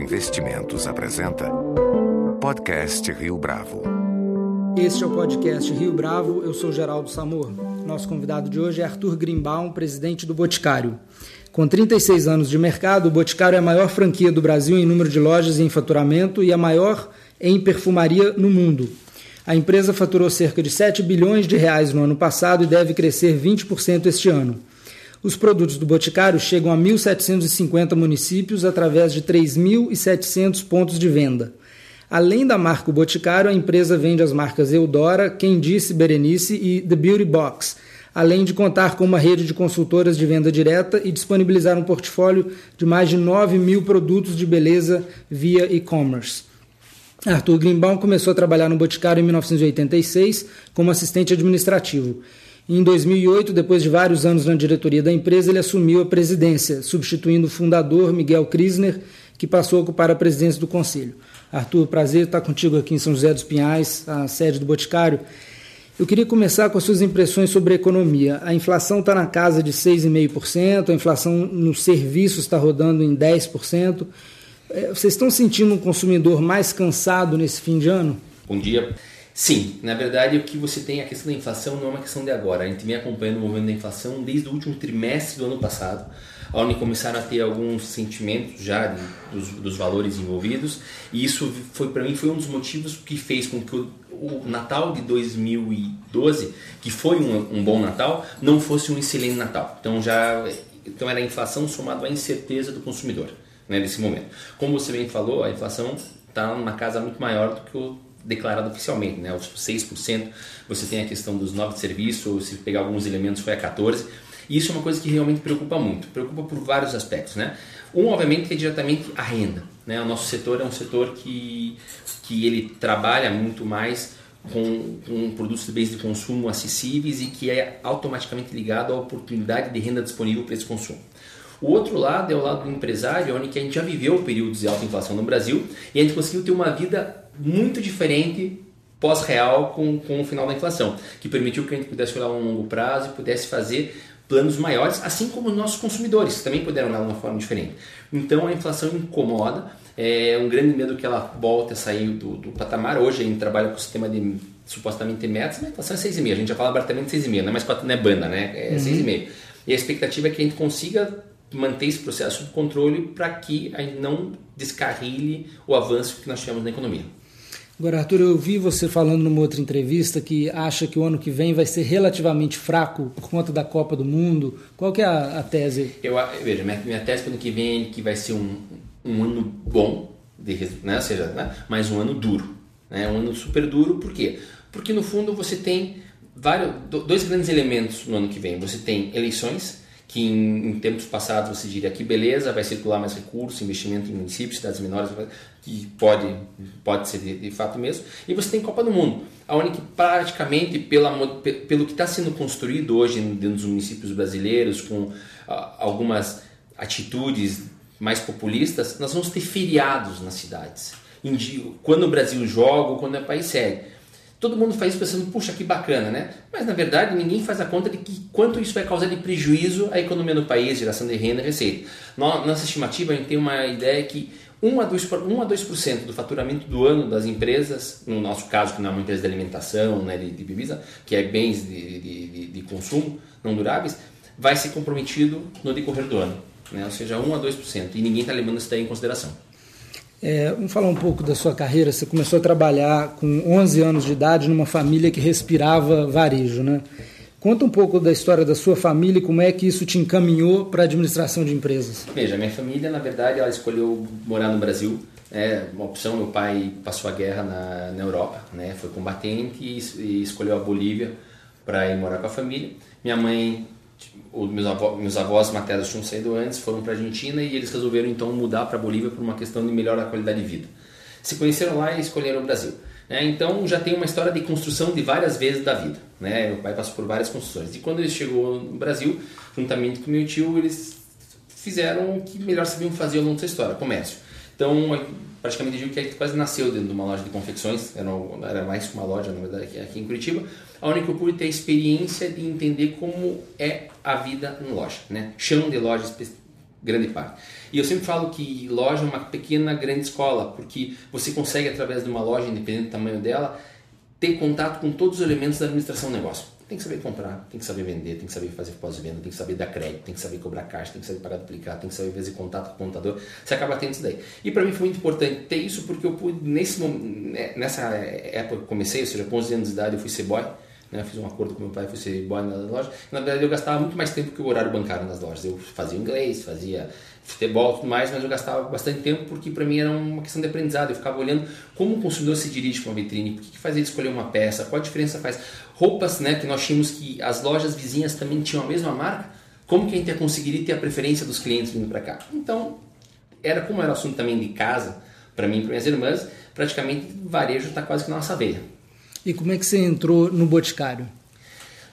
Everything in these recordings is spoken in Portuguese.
Investimentos apresenta Podcast Rio Bravo. Este é o podcast Rio Bravo, eu sou Geraldo Samor. Nosso convidado de hoje é Arthur Grimbaum, presidente do Boticário. Com 36 anos de mercado, o Boticário é a maior franquia do Brasil em número de lojas e em faturamento e a maior em perfumaria no mundo. A empresa faturou cerca de 7 bilhões de reais no ano passado e deve crescer 20% este ano. Os produtos do Boticário chegam a 1.750 municípios através de 3.700 pontos de venda. Além da marca Boticário, a empresa vende as marcas Eudora, Quem Disse Berenice e The Beauty Box, além de contar com uma rede de consultoras de venda direta e disponibilizar um portfólio de mais de 9 mil produtos de beleza via e-commerce. Arthur Grimbaum começou a trabalhar no Boticário em 1986 como assistente administrativo. Em 2008, depois de vários anos na diretoria da empresa, ele assumiu a presidência, substituindo o fundador Miguel Krisner, que passou a ocupar a presidência do conselho. Arthur, prazer estar contigo aqui em São José dos Pinhais, a sede do Boticário. Eu queria começar com as suas impressões sobre a economia. A inflação está na casa de 6,5%, a inflação nos serviços está rodando em 10%. É, vocês estão sentindo um consumidor mais cansado nesse fim de ano? Bom dia. Sim, na verdade o que você tem, a questão da inflação não é uma questão de agora. A gente vem acompanhando o movimento da inflação desde o último trimestre do ano passado, onde começaram a ter alguns sentimentos já de, dos, dos, valores envolvidos. E isso foi para mim foi um dos motivos que fez com que o, o Natal de 2012, que foi um, um, bom Natal, não fosse um excelente Natal. Então já então era a inflação somada à incerteza do consumidor né, nesse momento. Como você bem falou, a inflação está numa casa muito maior do que o declarado oficialmente, né? Os 6%, você tem a questão dos novos serviços, se pegar alguns elementos foi a 14%. E isso é uma coisa que realmente preocupa muito, preocupa por vários aspectos, né? Um, obviamente, é diretamente a renda, né? O nosso setor é um setor que, que ele trabalha muito mais com, com produtos de bens de consumo acessíveis e que é automaticamente ligado à oportunidade de renda disponível para esse consumo. O outro lado é o lado do empresário, onde a gente já viveu períodos de alta inflação no Brasil e a gente conseguiu ter uma vida muito diferente pós-real com, com o final da inflação, que permitiu que a gente pudesse olhar a um longo prazo e pudesse fazer planos maiores, assim como os nossos consumidores, também puderam olhar de uma forma diferente. Então a inflação incomoda, é um grande medo que ela volte a sair do, do patamar. Hoje a gente trabalha com o sistema de supostamente metas, mas a inflação é 6,5. A gente já fala abertamente 6,5, não é mais 4, não é banda, né? É uhum. 6,5. E a expectativa é que a gente consiga manter esse processo sob controle para que a gente não descarrile o avanço que nós tivemos na economia. Agora, Arthur, eu vi você falando numa outra entrevista que acha que o ano que vem vai ser relativamente fraco por conta da Copa do Mundo. Qual que é a, a tese? Eu veja, minha, minha tese para o ano que vem é que vai ser um, um ano bom, de, né, ou seja, né, mas um ano duro, né, um ano super duro. Por quê? Porque no fundo você tem vários, dois grandes elementos no ano que vem. Você tem eleições que em, em, tempos passados você diria que beleza, vai circular mais recursos, investimento em municípios, cidades menores, que pode, pode ser de, de fato mesmo. E você tem Copa do Mundo, onde que praticamente pela, pelo que está sendo construído hoje dentro dos municípios brasileiros, com ah, algumas atitudes mais populistas, nós vamos ter feriados nas cidades. Quando o Brasil joga ou quando é país sede. Todo mundo faz isso pensando, puxa, que bacana, né? Mas na verdade ninguém faz a conta de que quanto isso vai causar de prejuízo à economia do país, geração de renda e receita. Nossa estimativa, a gente tem uma ideia que 1 a 2%, 1 a 2% do faturamento do ano das empresas, no nosso caso, que não é uma empresa de alimentação, né, de, de bebida, que é bens de, de, de, de consumo não duráveis, vai ser comprometido no decorrer do ano. Né? Ou seja, 1 a 2%. E ninguém está levando isso daí em consideração. É, vamos falar um pouco da sua carreira. Você começou a trabalhar com 11 anos de idade numa família que respirava varejo, né? Conta um pouco da história da sua família e como é que isso te encaminhou para a administração de empresas. Veja, minha família, na verdade, ela escolheu morar no Brasil. É uma opção. Meu pai passou a guerra na, na Europa, né? Foi combatente e, e escolheu a Bolívia para ir morar com a família. Minha mãe os meus, avós, meus avós maternos tinham saído antes, foram para a Argentina e eles resolveram então mudar para a Bolívia por uma questão de melhorar a qualidade de vida. Se conheceram lá e escolheram o Brasil. Né? Então já tem uma história de construção de várias vezes da vida. Né? Meu pai passou por várias construções. E quando ele chegou no Brasil, juntamente com meu tio, eles fizeram o que melhor sabiam fazer ao longo dessa história, comércio. Então, praticamente digo que ele quase nasceu dentro de uma loja de confecções, era, era mais uma loja, na verdade, aqui em Curitiba, onde eu pude ter a experiência de entender como é a vida em loja, né? Chão de loja grande parte. E eu sempre falo que loja é uma pequena grande escola, porque você consegue através de uma loja, independente do tamanho dela, ter contato com todos os elementos da administração do negócio. Tem que saber comprar, tem que saber vender, tem que saber fazer pós-venda, tem que saber dar crédito, tem que saber cobrar caixa, tem que saber pagar duplicado, tem que saber fazer contato com o contador. Você acaba tendo isso daí. E para mim foi muito importante ter isso porque eu pude, nesse, né, nessa época que comecei, ou seja, com 11 anos de idade eu fui ser boy, né, fiz um acordo com meu pai, fui ser boy na loja. Na verdade eu gastava muito mais tempo que o horário bancário nas lojas. Eu fazia inglês, fazia futebol tudo mais, mas eu gastava bastante tempo porque para mim era uma questão de aprendizado. Eu ficava olhando como o consumidor se dirige para uma vitrine, por que, que faz ele escolher uma peça, qual a diferença faz. Roupas, né, que nós tínhamos que as lojas vizinhas também tinham a mesma marca, como que a gente ia conseguir ter a preferência dos clientes vindo para cá? Então, era como era assunto também de casa, para mim e para minhas irmãs, praticamente varejo está quase que na nossa veia. E como é que você entrou no Boticário?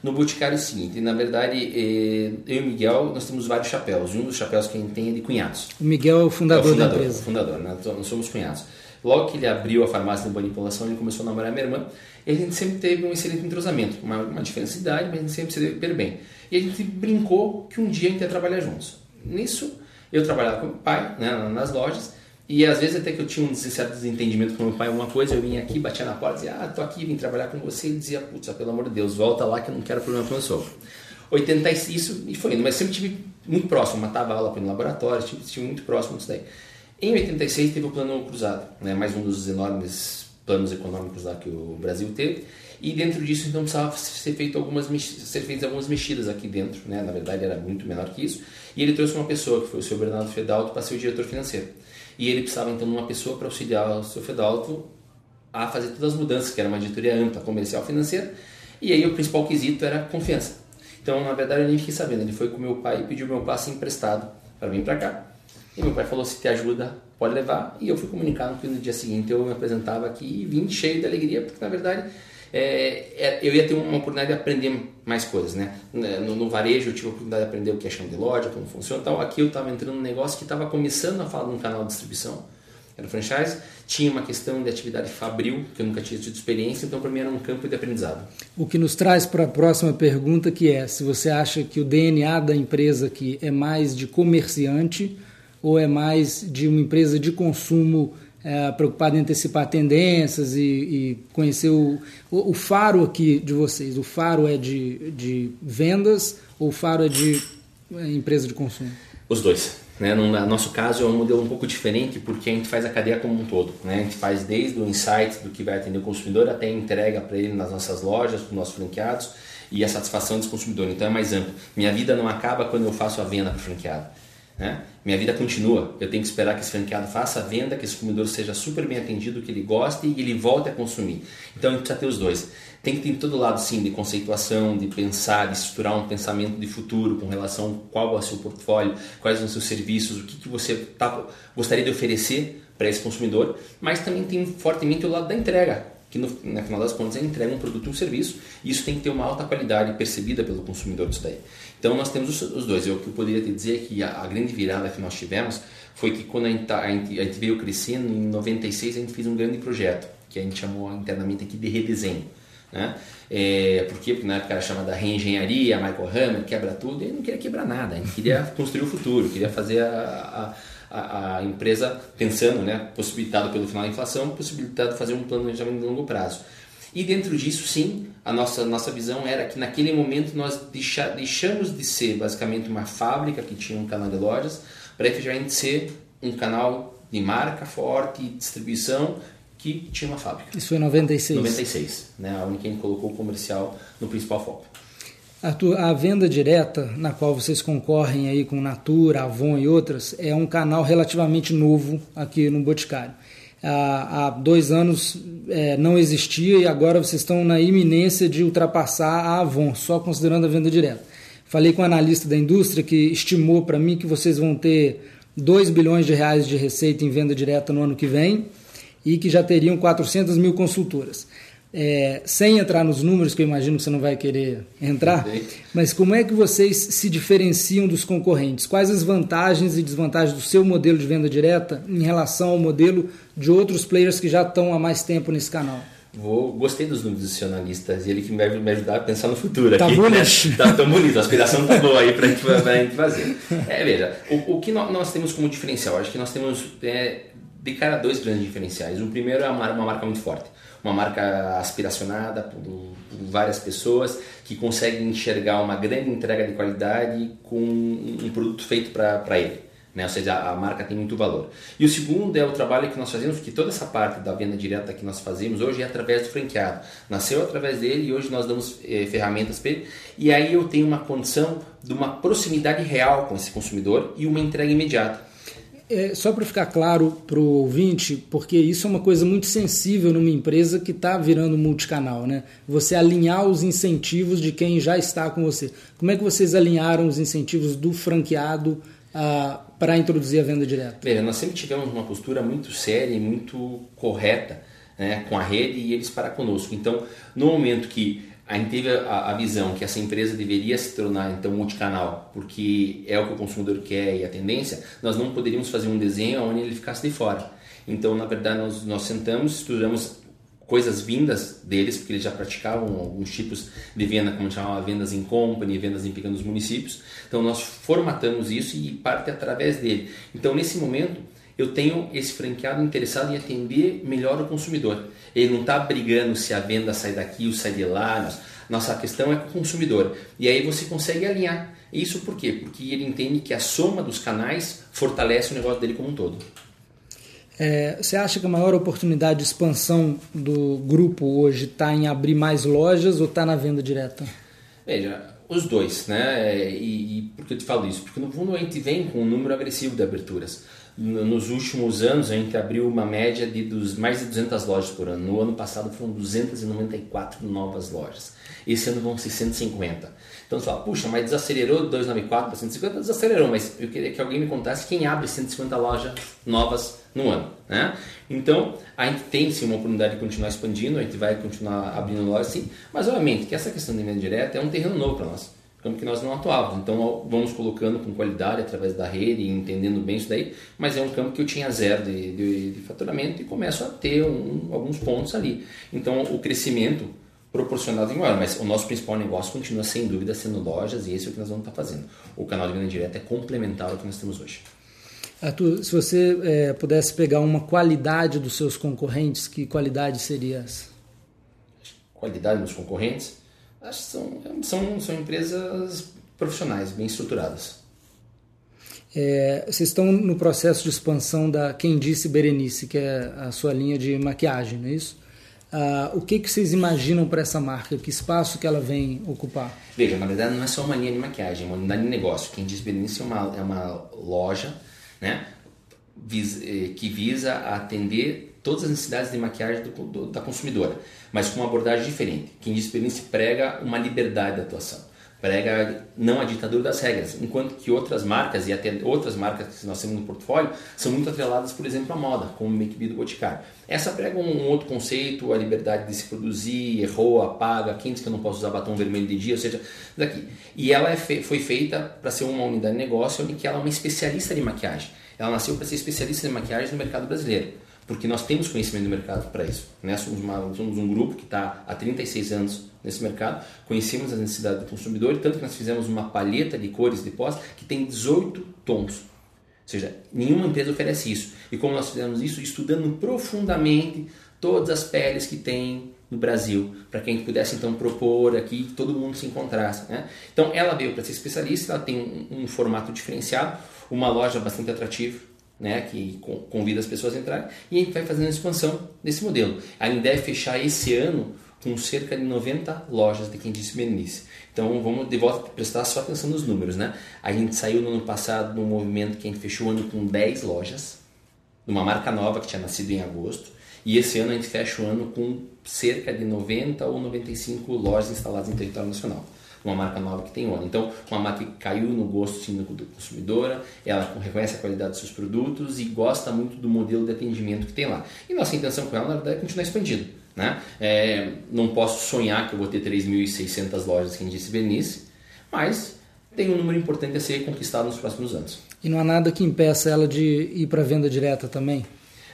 No Boticário é o seguinte, na verdade, eh, eu e o Miguel, nós temos vários chapéus. Um dos chapéus que a gente tem é de cunhados. O Miguel é o fundador, é o fundador da empresa. Fundador, né? nós somos cunhados. Logo que ele abriu a farmácia de manipulação, ele começou a namorar minha irmã. E a gente sempre teve um excelente entrosamento, uma, uma diferença de idade, mas a gente sempre se deu bem. E a gente brincou que um dia a gente ia trabalhar juntos. Nisso, eu trabalhava com o pai, né, nas lojas, e às vezes até que eu tinha um certo desentendimento com meu pai, alguma coisa, eu vinha aqui, batia na porta, dizia, ah, tô aqui, vim trabalhar com você, e dizia, putz, pelo amor de Deus, volta lá que eu não quero problema com meu sogro. 86, isso, e foi indo, mas sempre tive muito próximo, matava aula para no laboratório, estive muito próximo disso daí. Em 86 teve o plano cruzado, né, mais um dos enormes planos econômicos lá que o Brasil teve, e dentro disso então precisava ser feito algumas ser feitas algumas mexidas aqui dentro, né? Na verdade era muito menor que isso. E ele trouxe uma pessoa que foi o seu Bernardo Fedalto para ser o diretor financeiro. E ele precisava então de uma pessoa para auxiliar o seu Fedalto a fazer todas as mudanças, que era uma diretoria ampla, comercial, financeira. E aí o principal quesito era confiança. Então, na verdade, eu nem fiquei sabendo. Ele foi com meu pai e pediu meu passe emprestado para vir para cá. E meu pai falou: se te ajuda, pode levar. E eu fui comunicado que no dia seguinte eu me apresentava aqui e vim cheio de alegria, porque na verdade é, é, eu ia ter uma oportunidade de aprender mais coisas, né? No, no, varejo eu tive a oportunidade de aprender o que é chão de loja, como funciona tal. Aqui eu estava entrando num negócio que estava começando a falar de um canal de distribuição, era franchise. Tinha uma questão de atividade fabril, que eu nunca tinha tido experiência, então para mim era um campo de aprendizado. O que nos traz para a próxima pergunta, que é se você acha que o DNA da empresa aqui é mais de comerciante ou é mais de uma empresa de consumo é, preocupado em antecipar tendências e, e conhecer o, o, o, faro aqui de vocês. O faro é de, de vendas ou o faro é de é, empresa de consumo? Os dois. Né? No nosso caso é um modelo um pouco diferente porque a gente faz a cadeia como um todo. Né? A gente faz desde o insight do que vai atender o consumidor até a entrega para ele nas nossas lojas, para os nossos franqueados e a satisfação dos consumidores. Então é mais amplo. Minha vida não acaba quando eu faço a venda para o franqueado. Né? Minha vida continua. Eu tenho que esperar que esse franqueado faça a venda, que esse consumidor seja super bem atendido, que ele goste e ele volte a consumir. Então a gente precisa ter os dois. Tem que ter todo lado, sim, de conceituação, de pensar, de estruturar um pensamento de futuro com relação a qual é o seu portfólio, quais são os seus serviços, o que, que você tá, gostaria de oferecer para esse consumidor, mas também tem fortemente o lado da entrega que no, no, final das contas ele entrega um produto e um serviço e isso tem que ter uma alta qualidade percebida pelo consumidor disso daí. Então nós temos os, os dois. Eu, o que eu poderia te dizer é que a, a, grande virada que nós tivemos foi que quando a gente, tá, a gente, a gente veio crescendo, em 96 a gente fez um grande projeto que a gente chamou internamente aqui de redesenho. Né? É, por quê? Porque na época era chamada reengenharia, Michael Hammer, quebra tudo, e não queria quebrar nada, a gente queria construir o futuro, queria fazer a, a a, a empresa pensando, né, possibilitado pelo final da inflação, possibilitado fazer um planejamento de longo prazo. E dentro disso, sim, a nossa, nossa visão era que naquele momento nós deixa, deixamos de ser basicamente uma fábrica que tinha um canal de lojas para efetivamente ser um canal de marca forte, distribuição que tinha uma fábrica. Isso foi em 96? 96, né? a única que colocou o comercial no principal foco. A, venda direta, na qual vocês concorrem aí com Natura, Avon e outras, é um canal relativamente novo aqui no Boticário. Há, há dois anos é, não existia e agora vocês estão na iminência de ultrapassar a Avon, só considerando a venda direta. Falei com um analista da indústria que estimou para mim que vocês vão ter 2 bilhões de reais de receita em venda direta no ano que vem e que já teriam 400 mil consultoras é, sem entrar nos números, que eu imagino que você não vai querer entrar, mas como é que vocês se diferenciam dos concorrentes? Quais as vantagens e desvantagens do seu modelo de venda direta em relação ao modelo de outros players que já estão há mais tempo nesse canal? Vou, gostei dos números dos analistas e ele que vai me ajudar a pensar no futuro tá aqui. Bonito. Né? Tá tão bonito, a aspiração tá boa aí pra gente, pra gente fazer. É, veja, o, o que nós temos como diferencial? Acho que nós temos é, de cara dois grandes diferenciais. O primeiro é uma, uma marca muito forte uma marca aspiracionada por, por, várias pessoas que conseguem enxergar uma grande entrega de qualidade com um produto feito para ele. Né? Ou seja, a marca tem muito valor. E o segundo é o trabalho que nós fazemos, que toda essa parte da venda direta que nós fazemos hoje é através do franqueado. Nasceu através dele e hoje nós damos eh, ferramentas para ele. E aí eu tenho uma condição de uma proximidade real com esse consumidor e uma entrega imediata. É, só para ficar claro para o ouvinte, porque isso é uma coisa muito sensível numa empresa que está virando multicanal, né? Você alinhar os incentivos de quem já está com você. Como é que vocês alinharam os incentivos do franqueado ah, para introduzir a venda direta? Veja, nós sempre tivemos uma postura muito séria e muito correta né, com a rede e eles para conosco. Então, no momento que a gente teve a, a, visão que essa empresa deveria se tornar então multicanal, porque é o que o consumidor quer e a tendência, nós não poderíamos fazer um desenho onde ele ficasse de fora. Então, na verdade, nós, nós sentamos, estudamos coisas vindas deles, porque eles já praticavam alguns tipos de venda, como chamava vendas em company, vendas em pequenos municípios. Então, nós formatamos isso e parte através dele. Então, nesse momento, eu tenho esse franqueado interessado em atender melhor o consumidor. Ele não está brigando se a venda sai daqui ou sai de lá. Nossa questão é com o consumidor. E aí você consegue alinhar. Isso por quê? Porque ele entende que a soma dos canais fortalece o negócio dele como um todo. É, você acha que a maior oportunidade de expansão do grupo hoje está em abrir mais lojas ou está na venda direta? Veja, os dois, né? E, e por que eu te falo isso? Porque no fundo a gente vem com um número agressivo de aberturas nos últimos anos a gente abriu uma média de dos, mais de 200 lojas por ano. No ano passado foram 294 novas lojas. Esse ano vão ser 150. Então você fala, puxa, mas desacelerou de 294 para 150? Desacelerou, mas eu queria que alguém me contasse quem abre 150 lojas novas no ano. Né? Então a gente tem sim uma oportunidade de continuar expandindo, a gente vai continuar abrindo lojas sim, mas obviamente que essa questão de venda direta é um terreno novo para nós campo que nós não atuávamos. Então vamos colocando com qualidade através da rede e entendendo bem isso daí, mas é um campo que eu tinha zero de, de, de faturamento e começo a ter um, alguns pontos ali. Então o crescimento proporcionado em maior, mas o nosso principal negócio continua sem dúvida sendo lojas e esse é o que nós vamos estar fazendo. O canal de venda direta é complementar ao que nós temos hoje. Arthur, se você é, pudesse pegar uma qualidade dos seus concorrentes, que qualidade seria essa? Qualidade dos concorrentes? Acho que são, são, são empresas profissionais, bem estruturadas. É, vocês estão no processo de expansão da Quem Disse Berenice, que é a sua linha de maquiagem, não é isso? Ah, o que, que vocês imaginam para essa marca? Que espaço que ela vem ocupar? Veja, na verdade não é só uma linha de maquiagem, é uma unidade de negócio. Quem Disse Berenice é uma, é uma loja né, eh, que visa atender todas as necessidades de maquiagem do, do, da consumidora, mas com uma abordagem diferente. Quem diz experiência prega uma liberdade de atuação, prega não a ditadura das regras, enquanto que outras marcas e até outras marcas que nós temos no portfólio são muito atreladas, por exemplo, à moda, como o Make Be do Boticário. Essa prega um, um, outro conceito, a liberdade de se produzir, errou, apaga, quem diz que eu não posso usar batom vermelho de dia, ou seja, daqui. E ela é fe foi feita para ser uma unidade de negócio onde ela é uma especialista de maquiagem. Ela nasceu para ser especialista de maquiagem no mercado brasileiro porque nós temos conhecimento do mercado para isso. Né? Somos, uma, somos, um grupo que está há 36 anos nesse mercado, conhecemos as necessidades do consumidor, tanto que nós fizemos uma palheta de cores de pós que tem 18 tons. Ou seja, nenhuma empresa oferece isso. E como nós fizemos isso? Estudando profundamente todas as peles que tem no Brasil, para que a gente pudesse então propor aqui que todo mundo se encontrasse. Né? Então ela veio para ser especialista, ela tem um, um formato diferenciado, uma loja bastante atrativa, né, que convida as pessoas a entrarem, e a gente vai fazendo a expansão desse modelo. A gente deve fechar esse ano com cerca de 90 lojas de quem disse Berenice. Então vamos de volta prestar só atenção nos números. Né? A gente saiu no ano passado num movimento que a gente fechou o ano com 10 lojas, uma marca nova que tinha nascido em agosto, e esse ano a gente fecha o ano com cerca de 90 ou 95 lojas instaladas em território nacional uma marca nova que tem onda. Então, uma marca que caiu no gosto sim, do consumidora, ela reconhece a qualidade dos seus produtos e gosta muito do modelo de atendimento que tem lá. E nossa intenção com ela, na verdade, é continuar expandindo. Né? É, não posso sonhar que eu vou ter 3.600 lojas, quem disse Bernice, mas tem um número importante a ser conquistado nos próximos anos. E não há nada que impeça ela de ir para a venda direta também?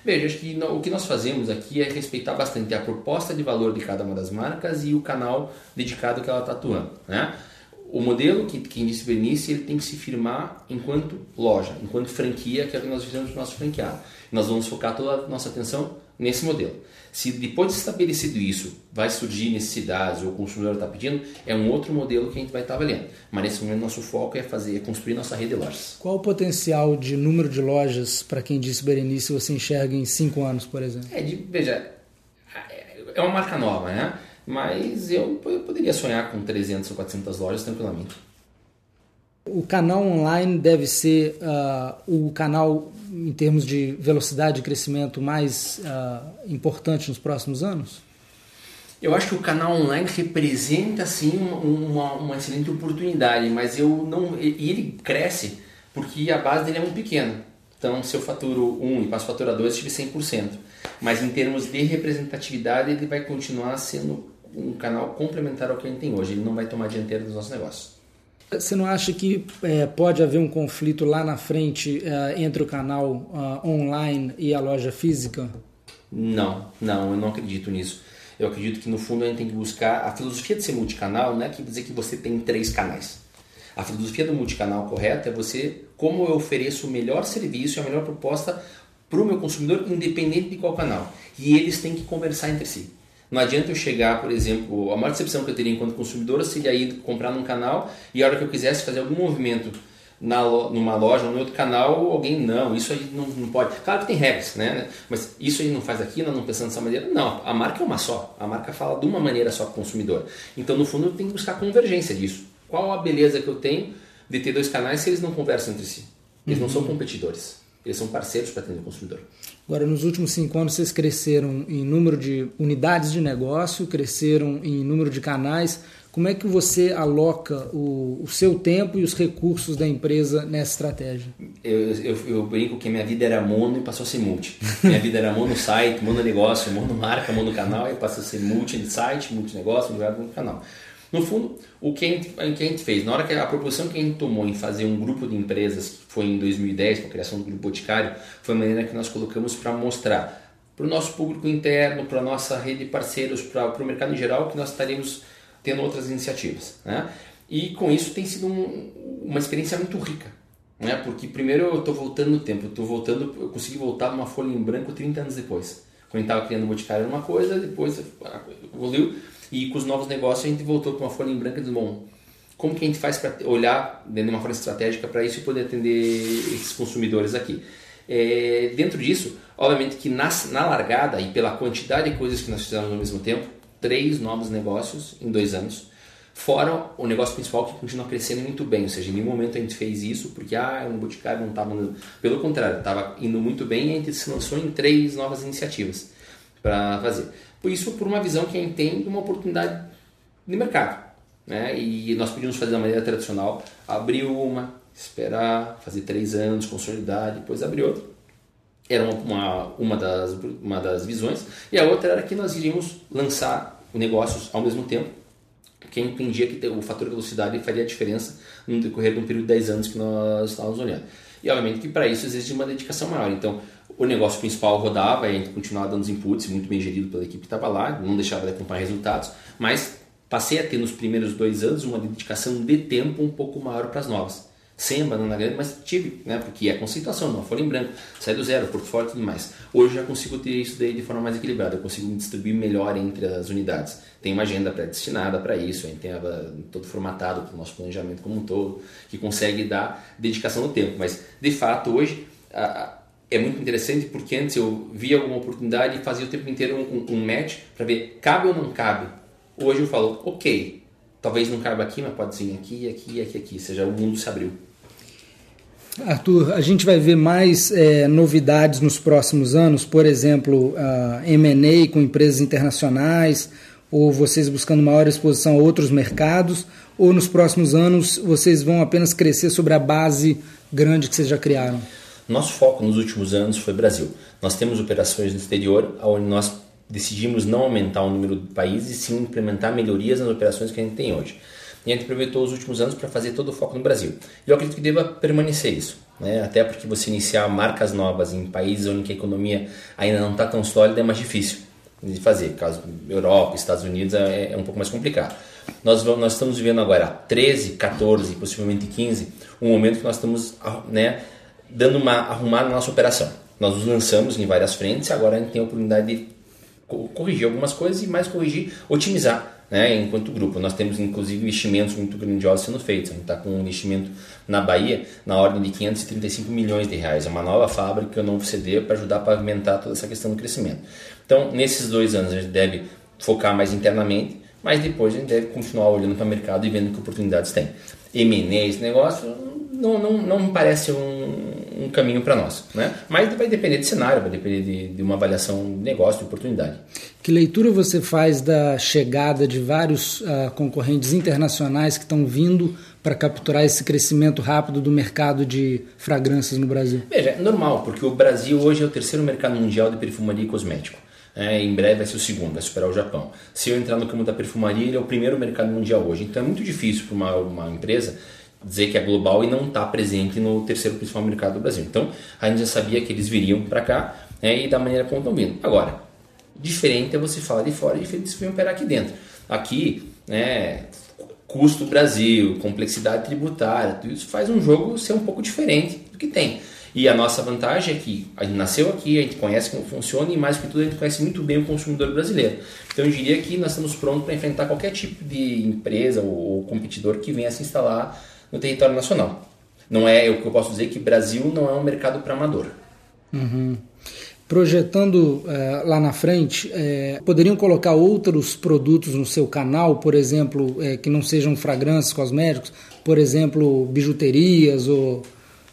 Veja, acho que o que nós fazemos aqui é respeitar bastante a proposta de valor de cada uma das marcas e o canal dedicado que ela está atuando. Né? O modelo que quem disse Bernice ele tem que se firmar enquanto loja, enquanto franquia, que é o que nós fizemos para o nosso franqueado. Nós vamos focar toda a nossa atenção nesse modelo. Se depois de estabelecido isso vai surgir necessidades ou o consumidor está pedindo, é um outro modelo que a gente vai estar avaliando. Mas nesse momento nosso foco é fazer, é construir nossa rede de lojas. Qual o potencial de número de lojas para quem disse Berenice você enxerga em cinco anos, por exemplo? É de, veja, é uma marca nova, né? Mas eu, eu poderia sonhar com 300 ou 400 lojas tranquilamente. O canal online deve ser uh, o canal, em termos de velocidade de crescimento, mais uh, importante nos próximos anos? Eu acho que o canal online representa sim uma, uma excelente oportunidade, mas eu não e ele cresce porque a base dele é muito pequena. Então, se eu faturo 1 um e passo a faturar 2, eu tive 100%. Mas em termos de representatividade, ele vai continuar sendo um canal complementar ao que a gente tem hoje. Ele não vai tomar dianteira dos nossos negócios. Você não acha que é, pode haver um conflito lá na frente é, entre o canal uh, online e a loja física? Não, não, eu não acredito nisso. Eu acredito que no fundo a gente tem que buscar a filosofia de ser multicanal, não é que dizer que você tem três canais. A filosofia do multicanal correta é você como eu ofereço o melhor serviço e a melhor proposta para o meu consumidor, independente de qual canal. E eles têm que conversar entre si. Não adianta eu chegar, por exemplo, a maior decepção que eu teria enquanto consumidor seria ir comprar num canal e a hora que eu quisesse fazer algum movimento na, numa loja ou no outro canal, alguém, não, isso aí não, não pode. Claro que tem regras, né? Mas isso aí não faz aqui, nós não pensando dessa maneira. Não, a marca é uma só. A marca fala de uma maneira só para o consumidor. Então, no fundo, eu tenho que buscar convergência disso. Qual a beleza que eu tenho de ter dois canais se eles não conversam entre si? Eles uhum. não são competidores. Eles são parceiros para atender o consumidor. Agora, nos últimos cinco anos, vocês cresceram em número de unidades de negócio, cresceram em número de canais. Como é que você aloca o, o seu tempo e os recursos da empresa nessa estratégia? Eu, eu, eu, brinco que minha vida era mono e passou a ser multi. Minha vida era mono site, mono negócio, mono marca, mono canal e passou a ser multi site, multi negócio, multi canal. No fundo, o que a, gente, fez, na hora que a proporção que a gente tomou em fazer um grupo de empresas, que foi em 2010, com a criação do Grupo Boticário, foi a maneira que nós colocamos para mostrar para o nosso público interno, para a nossa rede de parceiros, para, o mercado em geral, que nós estaremos tendo outras iniciativas. Né? E com isso tem sido um, uma experiência muito rica. Né? Porque primeiro eu estou voltando no tempo, eu voltando, eu consegui voltar numa folha em branco 30 anos depois. Quando estava criando o Boticário era uma coisa, depois evoluiu e com os novos negócios a gente voltou para uma folha em branca e disse, bom, como que a gente faz para olhar dentro de uma forma estratégica para isso e poder atender esses consumidores aqui? É, dentro disso, obviamente que na, na largada e pela quantidade de coisas que nós fizemos ao mesmo tempo, três novos negócios em dois anos, fora o negócio principal que continua crescendo muito bem, ou seja, em nenhum momento a gente fez isso porque ah, um boticário não estava pelo contrário, estava indo muito bem e a gente se lançou em três novas iniciativas para fazer. Isso, por uma visão que a gente tem de uma oportunidade de mercado. Né? E nós podíamos fazer da maneira tradicional, abrir uma, esperar, fazer três anos, consolidar, depois abrir outra. Era uma, uma, uma, das, uma das visões. E a outra era que nós iríamos lançar negócios ao mesmo tempo, quem entendia que o fator velocidade faria a diferença no decorrer de um período de 10 anos que nós estávamos olhando. E obviamente que para isso existe uma dedicação maior. Então, o negócio principal rodava, a gente continuava dando os inputs, muito bem gerido pela equipe que estava lá, não deixava de acompanhar resultados, mas passei a ter nos primeiros dois anos uma dedicação de tempo um pouco maior para as novas. Sem abandonar grande, mas tive, né? porque é conceituação, uma folha em branco, sai do zero, portfólio e tudo mais. Hoje já consigo ter isso daí de forma mais equilibrada, eu consigo me distribuir melhor entre as unidades. Tem uma agenda pré-destinada para isso, a tem todo formatado para o nosso planejamento como um todo, que consegue dar dedicação no tempo. Mas, de fato, hoje, a, é muito interessante porque antes eu via alguma oportunidade e fazia o tempo inteiro um, um, match para ver cabe ou não cabe. Hoje eu falo, ok, talvez não caiba aqui, mas pode ser aqui, aqui, aqui, aqui. Ou seja, o mundo se abriu. Arthur, a gente vai ver mais é, novidades nos próximos anos, por exemplo, a M&A com empresas internacionais, ou vocês buscando maior exposição a outros mercados, ou nos próximos anos vocês vão apenas crescer sobre a base grande que vocês já criaram? Nosso foco nos últimos anos foi Brasil. Nós temos operações no exterior, onde nós decidimos não aumentar o número de países, e sim implementar melhorias nas operações que a gente tem hoje. E a gente aproveitou os últimos anos para fazer todo o foco no Brasil. E eu acredito que deva permanecer isso. Né? Até porque você iniciar marcas novas em países onde a economia ainda não está tão sólida é mais difícil de fazer. Caso Europa, Estados Unidos é, é um pouco mais complicado. Nós, nós estamos vivendo agora 13, 14, possivelmente 15, um momento que nós estamos né, dando uma arrumada na nossa operação. Nós nos lançamos em várias frentes agora a gente tem a oportunidade de corrigir algumas coisas e mais corrigir, otimizar né, enquanto grupo. Nós temos inclusive investimentos muito grandiosos sendo feitos. A gente está com um investimento na Bahia na ordem de 535 milhões de reais. É uma nova fábrica, um novo CD para ajudar a pavimentar toda essa questão do crescimento. Então, nesses dois anos, a gente deve focar mais internamente, mas depois a gente deve continuar olhando para o mercado e vendo que oportunidades tem. M&A, esse negócio, não, não, não me parece um, um caminho para nós. Né? Mas vai depender de cenário, vai depender de, de uma avaliação de negócio, de oportunidade. Que leitura você faz da chegada de vários uh, concorrentes internacionais que estão vindo para capturar esse crescimento rápido do mercado de fragrâncias no Brasil? Veja, é normal, porque o Brasil hoje é o terceiro mercado mundial de perfumaria e cosmético. É, em breve vai ser o segundo, vai superar o Japão. Se eu entrar no campo da perfumaria, ele é o primeiro mercado mundial hoje. Então é muito difícil para uma, uma empresa dizer que é global e não está presente no terceiro principal mercado do Brasil. Então a gente já sabia que eles viriam para cá né, e da maneira como estão vindo. Agora, diferente é você falar de fora e diferente se operar aqui dentro. Aqui, né, custo Brasil, complexidade tributária, tudo isso faz um jogo ser um pouco diferente do que tem. E a nossa vantagem é que a gente nasceu aqui, a gente conhece como funciona e mais que tudo a gente conhece muito bem o consumidor brasileiro. Então eu diria que nós estamos prontos para enfrentar qualquer tipo de empresa ou competidor que venha se instalar no território nacional. Não é o que eu posso dizer que Brasil não é um mercado para amador. Uhum. Projetando é, lá na frente, é, poderiam colocar outros produtos no seu canal, por exemplo, é, que não sejam fragrâncias, cosméticos, por exemplo, bijuterias ou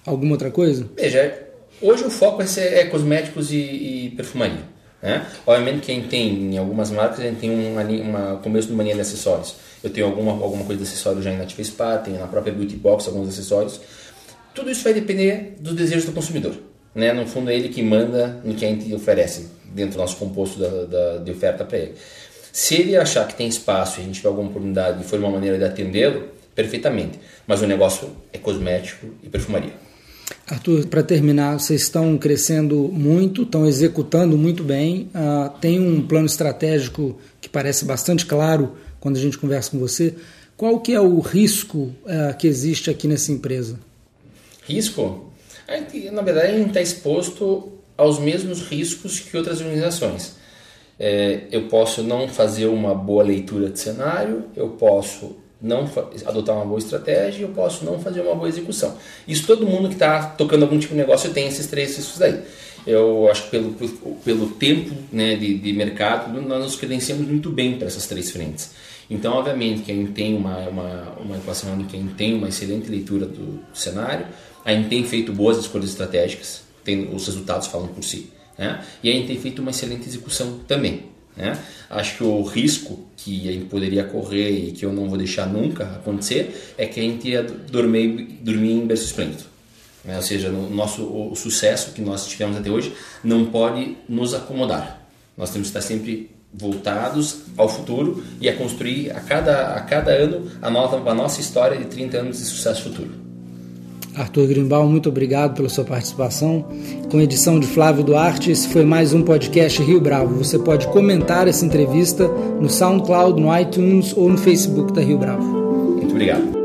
alguma outra coisa? Veja, hoje o foco é, é cosméticos e, e perfumaria. Né? Obviamente quem tem em algumas marcas a gente tem uma, uma começo de uma linha de acessórios. Eu tenho alguma, alguma coisa de acessório já em Nativa Spa, tenho na própria Beauty Box alguns acessórios. Tudo isso vai depender dos desejos do consumidor. Né? No fundo é ele que manda no que a gente oferece dentro do nosso composto da, da, de oferta para ele. Se ele achar que tem espaço e a gente tiver alguma oportunidade e for uma maneira de atendê-lo, perfeitamente. Mas o negócio é cosmético e perfumaria. Arthur, para terminar, vocês estão crescendo muito, estão executando muito bem, uh, tem um plano estratégico que parece bastante claro quando a gente conversa com você. Qual que é o risco uh, que existe aqui nessa empresa? Risco? Na verdade, a gente está exposto aos mesmos riscos que outras organizações. É, eu posso não fazer uma boa leitura de cenário, eu posso não adotar uma boa estratégia e eu posso não fazer uma boa execução. Isso todo mundo que está tocando algum tipo de negócio tem esses três riscos daí. Eu acho que pelo, pelo tempo né, de, de mercado, nós nos credenciamos muito bem para essas três frentes. Então, obviamente, quem tem uma, uma, uma equação, quem tem uma excelente leitura do cenário, a gente tem feito boas escolhas estratégicas, tem, os resultados falam por si. Né? E a gente tem feito uma excelente execução também. Né? Acho que o risco que a gente poderia correr e que eu não vou deixar nunca acontecer é que a gente ia dormir, dormir em berço esplêndido. Né? Ou seja, no nosso, o sucesso que nós tivemos até hoje não pode nos acomodar. Nós temos que estar sempre voltados ao futuro e a construir a cada, a cada ano a, nova, a nossa história de 30 anos de sucesso futuro. Arthur Grimbal, muito obrigado pela sua participação. Com edição de Flávio Duarte, esse foi mais um podcast Rio Bravo. Você pode comentar essa entrevista no SoundCloud, no iTunes ou no Facebook da Rio Bravo. Muito obrigado.